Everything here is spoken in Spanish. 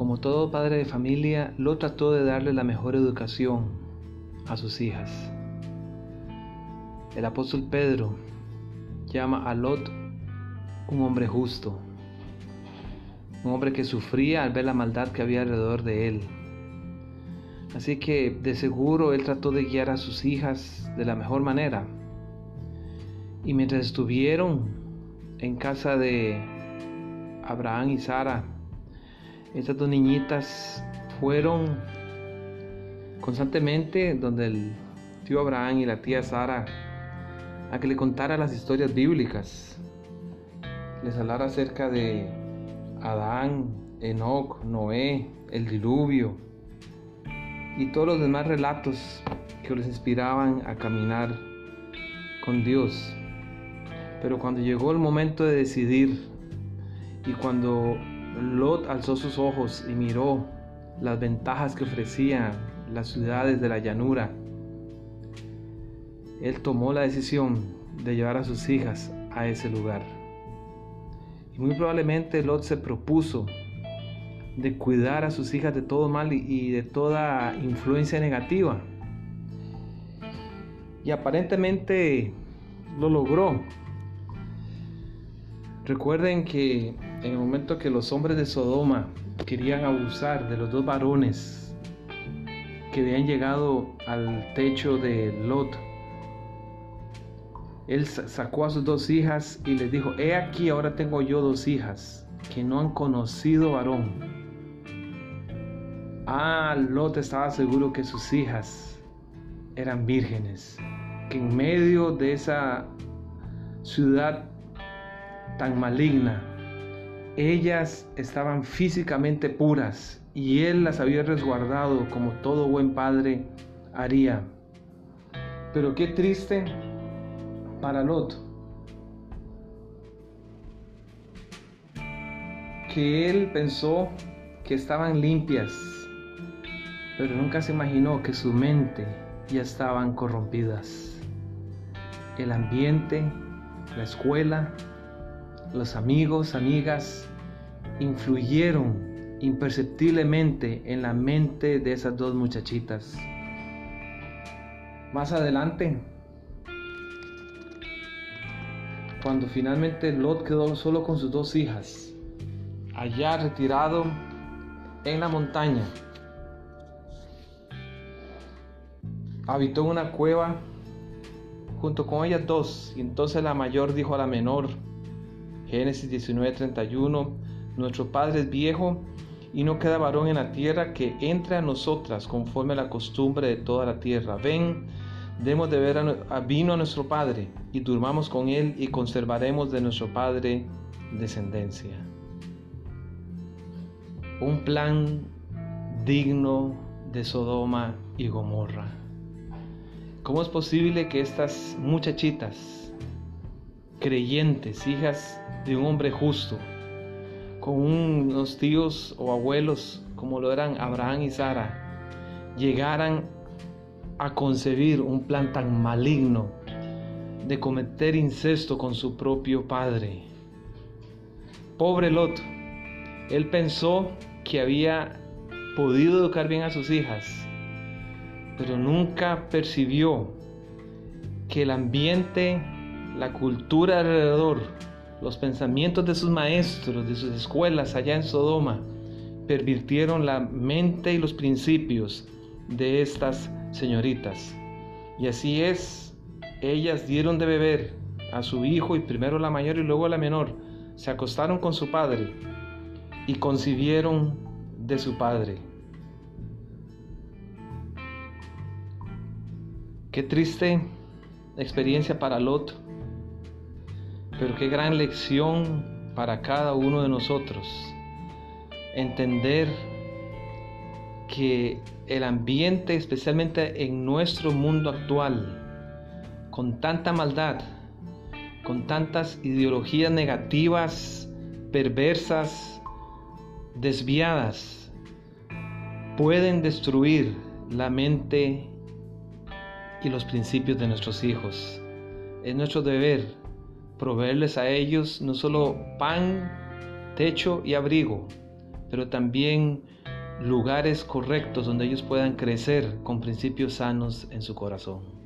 Como todo padre de familia, Lot trató de darle la mejor educación a sus hijas. El apóstol Pedro llama a Lot un hombre justo, un hombre que sufría al ver la maldad que había alrededor de él. Así que de seguro él trató de guiar a sus hijas de la mejor manera. Y mientras estuvieron en casa de Abraham y Sara, estas dos niñitas fueron constantemente donde el tío Abraham y la tía Sara a que le contara las historias bíblicas. Les hablara acerca de Adán, Enoch, Noé, el diluvio y todos los demás relatos que les inspiraban a caminar con Dios. Pero cuando llegó el momento de decidir y cuando Lot alzó sus ojos y miró las ventajas que ofrecían las ciudades de la llanura, él tomó la decisión de llevar a sus hijas a ese lugar. Y muy probablemente Lot se propuso de cuidar a sus hijas de todo mal y de toda influencia negativa. Y aparentemente lo logró. Recuerden que en el momento que los hombres de Sodoma querían abusar de los dos varones que habían llegado al techo de Lot, él sacó a sus dos hijas y les dijo, he aquí ahora tengo yo dos hijas que no han conocido varón. Ah, Lot estaba seguro que sus hijas eran vírgenes, que en medio de esa ciudad tan maligna, ellas estaban físicamente puras y él las había resguardado como todo buen padre haría. Pero qué triste para Lot. Que él pensó que estaban limpias, pero nunca se imaginó que su mente ya estaban corrompidas. El ambiente, la escuela, los amigos, amigas, influyeron imperceptiblemente en la mente de esas dos muchachitas. Más adelante, cuando finalmente Lot quedó solo con sus dos hijas, allá retirado en la montaña, habitó en una cueva junto con ellas dos, y entonces la mayor dijo a la menor, Génesis 19:31, nuestro padre es viejo y no queda varón en la tierra que entre a nosotras conforme a la costumbre de toda la tierra. Ven, demos de ver a, vino a nuestro padre y durmamos con él y conservaremos de nuestro padre descendencia. Un plan digno de Sodoma y Gomorra. ¿Cómo es posible que estas muchachitas, creyentes, hijas de un hombre justo, con unos tíos o abuelos como lo eran Abraham y Sara, llegaran a concebir un plan tan maligno de cometer incesto con su propio padre. Pobre Lot, él pensó que había podido educar bien a sus hijas, pero nunca percibió que el ambiente, la cultura alrededor, los pensamientos de sus maestros, de sus escuelas allá en Sodoma, pervirtieron la mente y los principios de estas señoritas. Y así es, ellas dieron de beber a su hijo y primero la mayor y luego la menor. Se acostaron con su padre y concibieron de su padre. Qué triste experiencia para Lot, pero qué gran lección para cada uno de nosotros. Entender que el ambiente, especialmente en nuestro mundo actual, con tanta maldad, con tantas ideologías negativas, perversas, desviadas, pueden destruir la mente y los principios de nuestros hijos. Es nuestro deber proveerles a ellos no solo pan, techo y abrigo, pero también lugares correctos donde ellos puedan crecer con principios sanos en su corazón.